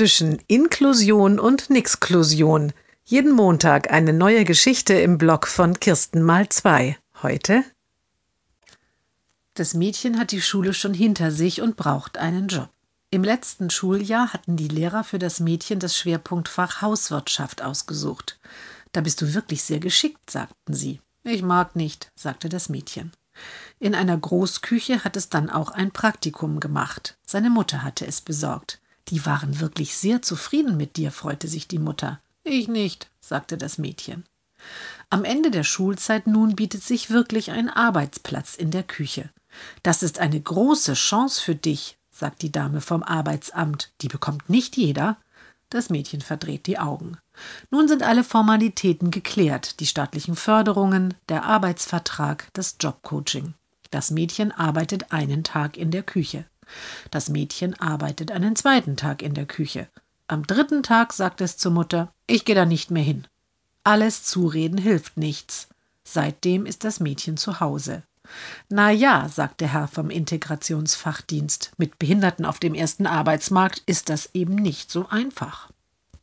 zwischen Inklusion und Nixklusion. Jeden Montag eine neue Geschichte im Blog von Kirsten mal zwei. Heute? Das Mädchen hat die Schule schon hinter sich und braucht einen Job. Im letzten Schuljahr hatten die Lehrer für das Mädchen das Schwerpunktfach Hauswirtschaft ausgesucht. Da bist du wirklich sehr geschickt, sagten sie. Ich mag nicht, sagte das Mädchen. In einer Großküche hat es dann auch ein Praktikum gemacht. Seine Mutter hatte es besorgt. Die waren wirklich sehr zufrieden mit dir, freute sich die Mutter. Ich nicht, sagte das Mädchen. Am Ende der Schulzeit nun bietet sich wirklich ein Arbeitsplatz in der Küche. Das ist eine große Chance für dich, sagt die Dame vom Arbeitsamt. Die bekommt nicht jeder. Das Mädchen verdreht die Augen. Nun sind alle Formalitäten geklärt, die staatlichen Förderungen, der Arbeitsvertrag, das Jobcoaching. Das Mädchen arbeitet einen Tag in der Küche. Das Mädchen arbeitet einen zweiten Tag in der Küche. Am dritten Tag sagt es zur Mutter, ich gehe da nicht mehr hin. Alles Zureden hilft nichts. Seitdem ist das Mädchen zu Hause. Na ja, sagt der Herr vom Integrationsfachdienst, mit Behinderten auf dem ersten Arbeitsmarkt ist das eben nicht so einfach.